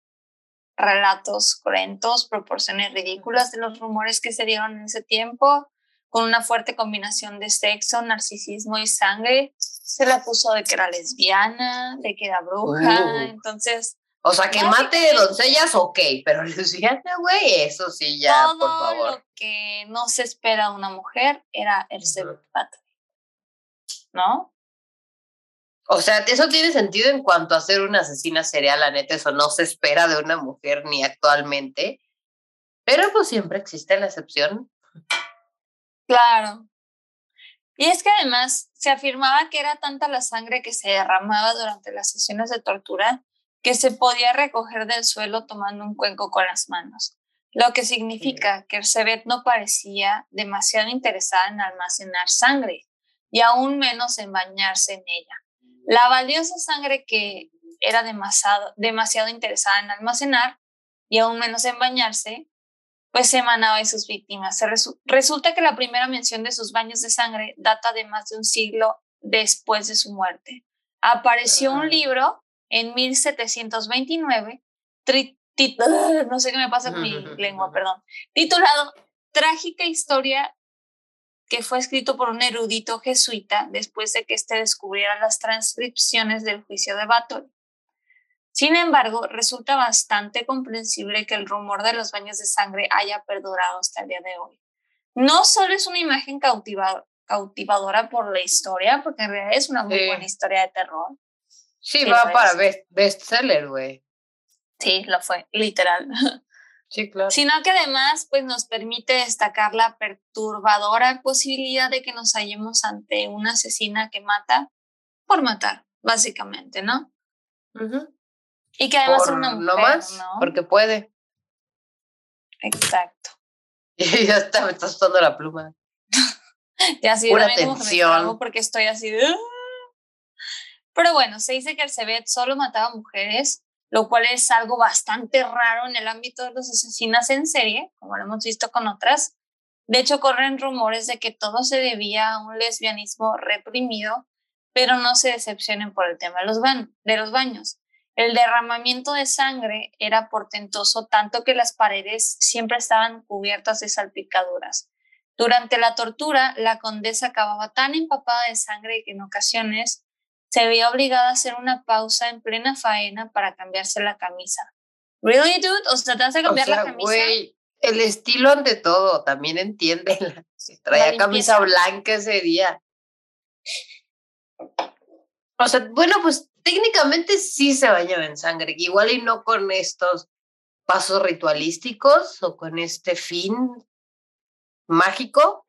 relatos cruentos, proporciones ridículas de los rumores que se dieron en ese tiempo, con una fuerte combinación de sexo, narcisismo y sangre. Se le puso de que era lesbiana, de que era bruja, uh. entonces o sea, que mate doncellas, ok, pero lesbiana, güey, eso sí ya, por favor. lo que no se espera de una mujer era el uh ¿no? O sea, eso tiene sentido en cuanto a ser una asesina serial, la neta, eso no se espera de una mujer ni actualmente, pero pues siempre existe la excepción. Claro. Y es que además se afirmaba que era tanta la sangre que se derramaba durante las sesiones de tortura que se podía recoger del suelo tomando un cuenco con las manos, lo que significa que Ersebet no parecía demasiado interesada en almacenar sangre y aún menos en bañarse en ella. La valiosa sangre que era demasiado, demasiado interesada en almacenar y aún menos en bañarse, pues emanaba de sus víctimas. resulta que la primera mención de sus baños de sangre data de más de un siglo después de su muerte. Apareció un libro en 1729, no sé qué me pasa con mi lengua, perdón, titulado Trágica historia que fue escrito por un erudito jesuita después de que éste descubriera las transcripciones del juicio de Battle. Sin embargo, resulta bastante comprensible que el rumor de los baños de sangre haya perdurado hasta el día de hoy. No solo es una imagen cautivadora por la historia, porque en realidad es una muy buena historia de terror, Sí, va para best, bestseller, güey. Sí, lo fue, literal. Sí, claro. Sino que además, pues nos permite destacar la perturbadora posibilidad de que nos hallemos ante una asesina que mata por matar, básicamente, ¿no? Y que además es una mujer, no más, porque puede. Exacto. Y ya está, me estás usando la pluma. ya sí, Pura atención. porque estoy así de... Pero bueno, se dice que el Cebet solo mataba mujeres, lo cual es algo bastante raro en el ámbito de los asesinas en serie, como lo hemos visto con otras. De hecho, corren rumores de que todo se debía a un lesbianismo reprimido, pero no se decepcionen por el tema de los, de los baños. El derramamiento de sangre era portentoso tanto que las paredes siempre estaban cubiertas de salpicaduras. Durante la tortura, la condesa acababa tan empapada de sangre que en ocasiones se veía obligada a hacer una pausa en plena faena para cambiarse la camisa. ¿Really, dude? O sea, te vas a cambiar la camisa. Güey, el estilo ante todo, también entiende. Si traía camisa blanca ese día. O sea, bueno, pues técnicamente sí se bañaba en sangre, igual y no con estos pasos ritualísticos o con este fin mágico,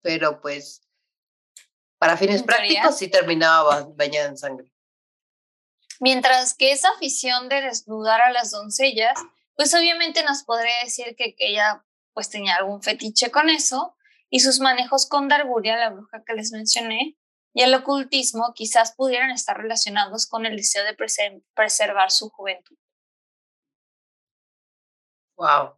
pero pues para fines prácticos sí terminaba bañada en sangre. Mientras que esa afición de desnudar a las doncellas, pues obviamente nos podría decir que, ella pues tenía algún fetiche con eso y sus manejos con Darguria, la bruja que les mencioné, y el ocultismo quizás pudieran estar relacionados con el deseo de preservar su juventud. Wow.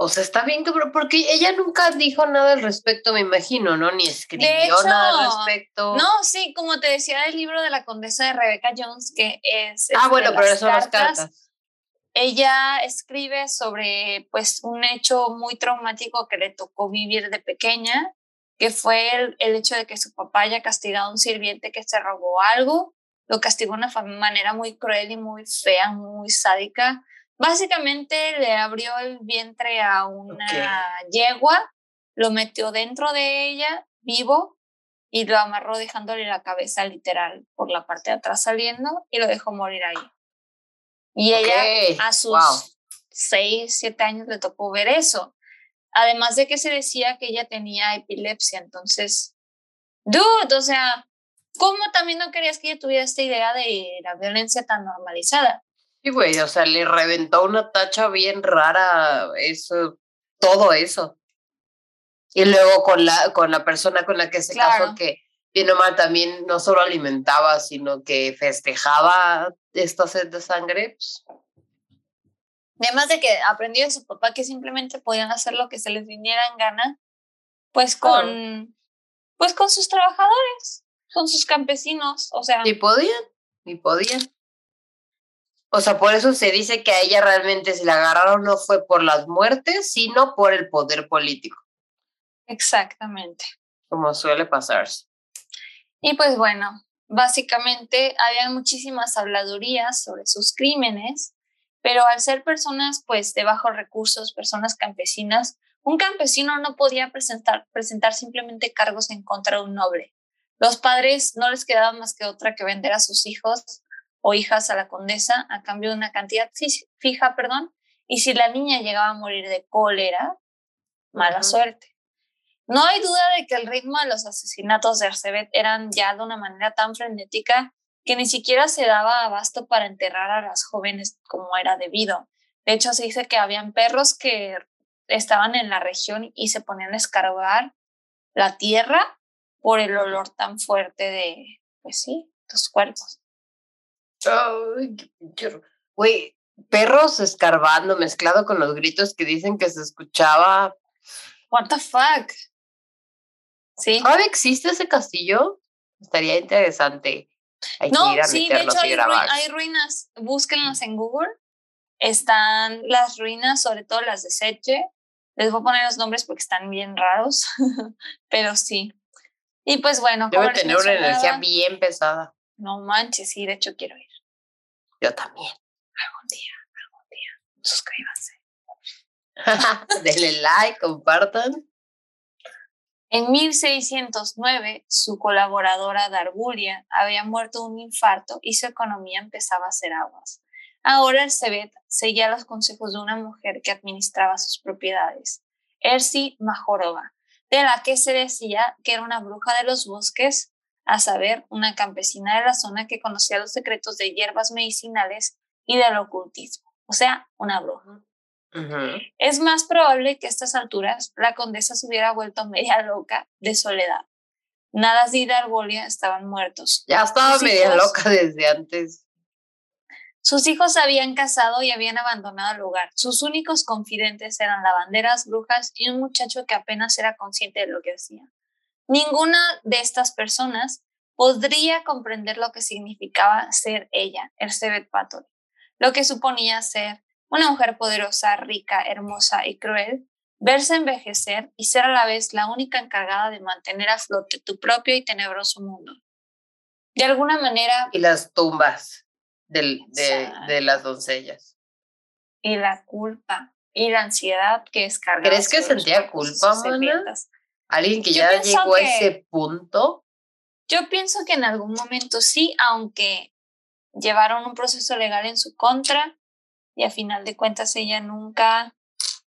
O sea, está bien que, porque ella nunca dijo nada al respecto, me imagino, ¿no? Ni escribió nada al respecto. No, sí, como te decía del libro de la condesa de Rebecca Jones, que es... Ah, bueno, pero son las cartas. Ella escribe sobre, pues, un hecho muy traumático que le tocó vivir de pequeña, que fue el, el hecho de que su papá haya castigado a un sirviente que se robó algo, lo castigó de una manera muy cruel y muy fea, muy sádica Básicamente le abrió el vientre a una yegua, lo metió dentro de ella, vivo, y lo amarró dejándole la cabeza literal por la parte de atrás saliendo y lo dejó morir ahí. Y ella a sus seis, siete años le tocó ver eso. Además de que se decía que ella tenía epilepsia, entonces, dude, o sea, ¿cómo también no querías que ella tuviera esta idea de la violencia tan normalizada? Sí, güey, o sea, le reventó una tacha bien rara, eso, todo eso. Y luego con la, con la persona con la que se casó, que bien o mal también no solo alimentaba, sino que festejaba esta sed de sangre. Pues. Además de que aprendió de su papá que simplemente podían hacer lo que se les viniera en gana, pues con, pues con sus trabajadores, con sus campesinos, o sea. Ni podían, ni podían. O sea, por eso se dice que a ella realmente se la agarraron no fue por las muertes, sino por el poder político. Exactamente. Como suele pasarse. Y pues bueno, básicamente habían muchísimas habladurías sobre sus crímenes, pero al ser personas pues de bajos recursos, personas campesinas, un campesino no podía presentar, presentar simplemente cargos en contra de un noble. Los padres no les quedaba más que otra que vender a sus hijos o hijas a la condesa a cambio de una cantidad fija, perdón, y si la niña llegaba a morir de cólera, mala suerte. No hay duda de que el ritmo de los asesinatos de Arcebet eran ya de una manera tan frenética que ni siquiera se daba abasto para enterrar a las jóvenes como era debido. De hecho, se dice que habían perros que estaban en la región y se ponían a escarbar la tierra por el olor tan fuerte de, pues sí, los cuerpos. Güey, perros escarbando mezclado con los gritos que dicen que se escuchaba. What the fuck? ¿Sí? ¿Todavía existe ese castillo? Estaría interesante. no, sí, de hecho hay, ruinas. Búsquenlas en Google. Están las ruinas, sobre todo las de Seche. Les voy a poner los nombres porque están bien raros, pero sí. Y pues bueno. Debe tener una energía bien pesada. No manches, sí, de hecho quiero ir. Yo también. Algún día, algún día. Suscríbanse. Denle like, compartan. En 1609, su colaboradora Dargulia había muerto de un infarto y su economía empezaba a hacer aguas. Ahora el Cebet seguía los consejos de una mujer que administraba sus propiedades, Ersi Majorova, de la que se decía que era una bruja de los bosques, a saber, una campesina de la zona que conocía los secretos de hierbas medicinales y del ocultismo, o sea, una bruja. Es más probable que a estas alturas la condesa se hubiera vuelto media loca de soledad. Nadas y Darbolia estaban muertos. Ya estaba media loca desde antes. Sus hijos habían casado y habían abandonado el lugar. Sus únicos confidentes eran lavanderas, brujas y un muchacho que apenas era consciente de lo que hacía. Ninguna de estas personas podría comprender lo que significaba ser ella, Ersebet Batory, lo que suponía ser una mujer poderosa, rica, hermosa y cruel, verse envejecer y ser a la vez la única encargada de mantener a flote tu propio y tenebroso mundo. De alguna manera... Y las tumbas de, de, las doncellas. Y la culpa y la ansiedad que es ¿Crees que sentía culpa, Mana? ¿Alguien que ya llegó a ese punto? Yo pienso que en algún momento sí, aunque llevaron un proceso legal en su contra y a final de cuentas ella nunca,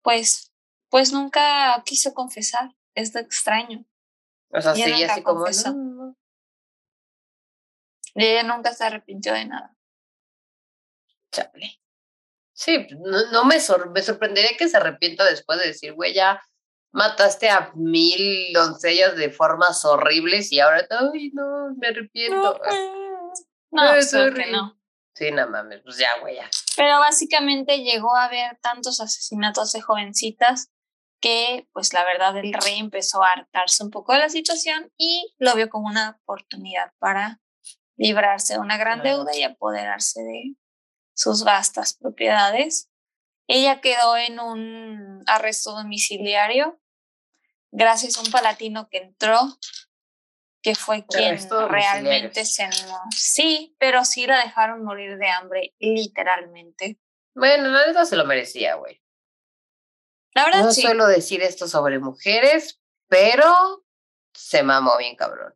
pues, pues nunca quiso confesar. Es extraño. O sea, sí, así como ella nunca se arrepintió de nada. Chale. Sí, no, me, me sorprendería que se arrepienta después de decir, güey, ya mataste a mil doncellas de formas horribles y ahora, ay, no, me arrepiento. No, pues, no, no, que no. Sí, no mames, pues ya, güey, ya. Pero básicamente llegó a haber tantos asesinatos de jovencitas que, pues la verdad, el rey empezó a hartarse un poco de la situación y lo vio como una oportunidad para librarse de una gran deuda y apoderarse de sus vastas propiedades. Ella quedó en un arresto domiciliario gracias a un palatino que entró que fue quien realmente se animó. Sí, pero sí la dejaron morir de hambre, literalmente. Bueno, la verdad se lo merecía, güey. La verdad no sí. No suelo decir esto sobre mujeres, pero se mamó bien cabrón.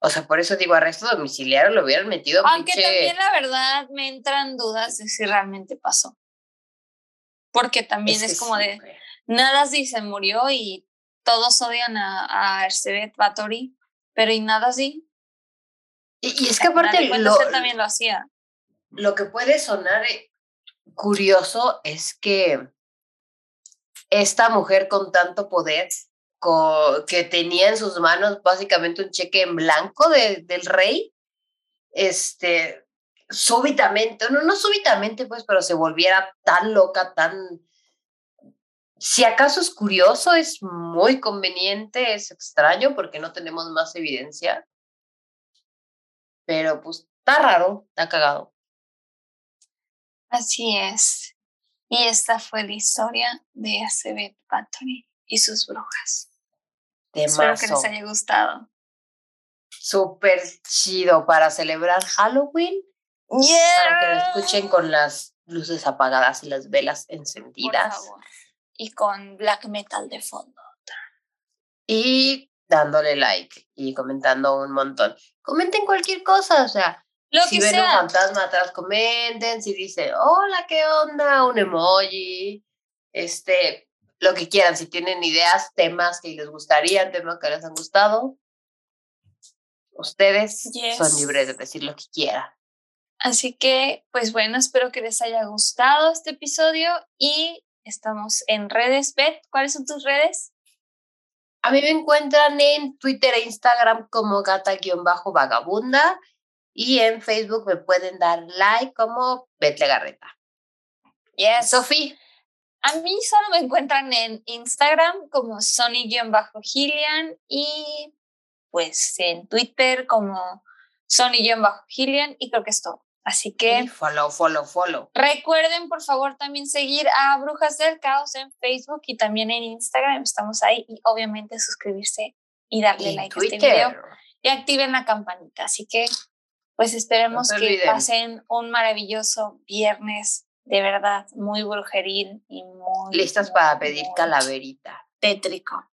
O sea, por eso digo, arresto domiciliario lo hubieran metido. Aunque también la verdad me entran dudas de si realmente pasó. Porque también es, como de, si se murió y todos odian a, a Batory, pero y nada así. Y, y es que aparte lo, también lo hacía. Lo que puede sonar eh, curioso es que esta mujer con tanto poder que tenía en sus manos básicamente un cheque en blanco de, del rey, este, súbitamente, no, no súbitamente, pues, pero se volviera tan loca, tan... Si acaso es curioso, es muy conveniente, es extraño porque no tenemos más evidencia. Pero pues está raro, está cagado. Así es. Y esta fue la historia de Acebet Bathory y sus brujas. Espero que les haya gustado. Súper chido para celebrar Halloween. Para que lo escuchen con las luces apagadas y las velas encendidas. Por favor. Y con black metal de fondo. Y dándole like y comentando un montón. Comenten cualquier cosa, o sea, si ven un fantasma atrás, comenten. Si dice, hola, ¿qué onda? Un emoji. Este, lo que quieran. Si tienen ideas, temas que les gustaría, temas que les han gustado, ustedes son libres de decir lo que quieran. Así que, pues bueno, espero que les haya gustado este episodio y estamos en redes. Beth, ¿cuáles son tus redes? A mí me encuentran en Twitter e Instagram como gata-vagabunda y en Facebook me pueden dar like como Betle Garreta. Yes. Sofía. A mí solo me encuentran en Instagram como Sony-Gillian y pues en Twitter como Sony-Gillian y creo que es todo. Así que... follow, follow, follow. Recuerden por favor también seguir a Brujas del Caos en Facebook y también en Instagram. Estamos ahí y obviamente suscribirse y darle like a este video y activen la campanita. Así que pues esperemos que pasen un maravilloso viernes, de verdad, muy brujeril y muy... Listas para pedir calaverita. Tétrico.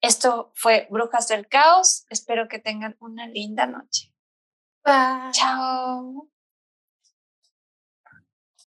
Esto fue Brujas del Caos. Espero que tengan una linda noche. 拜あ。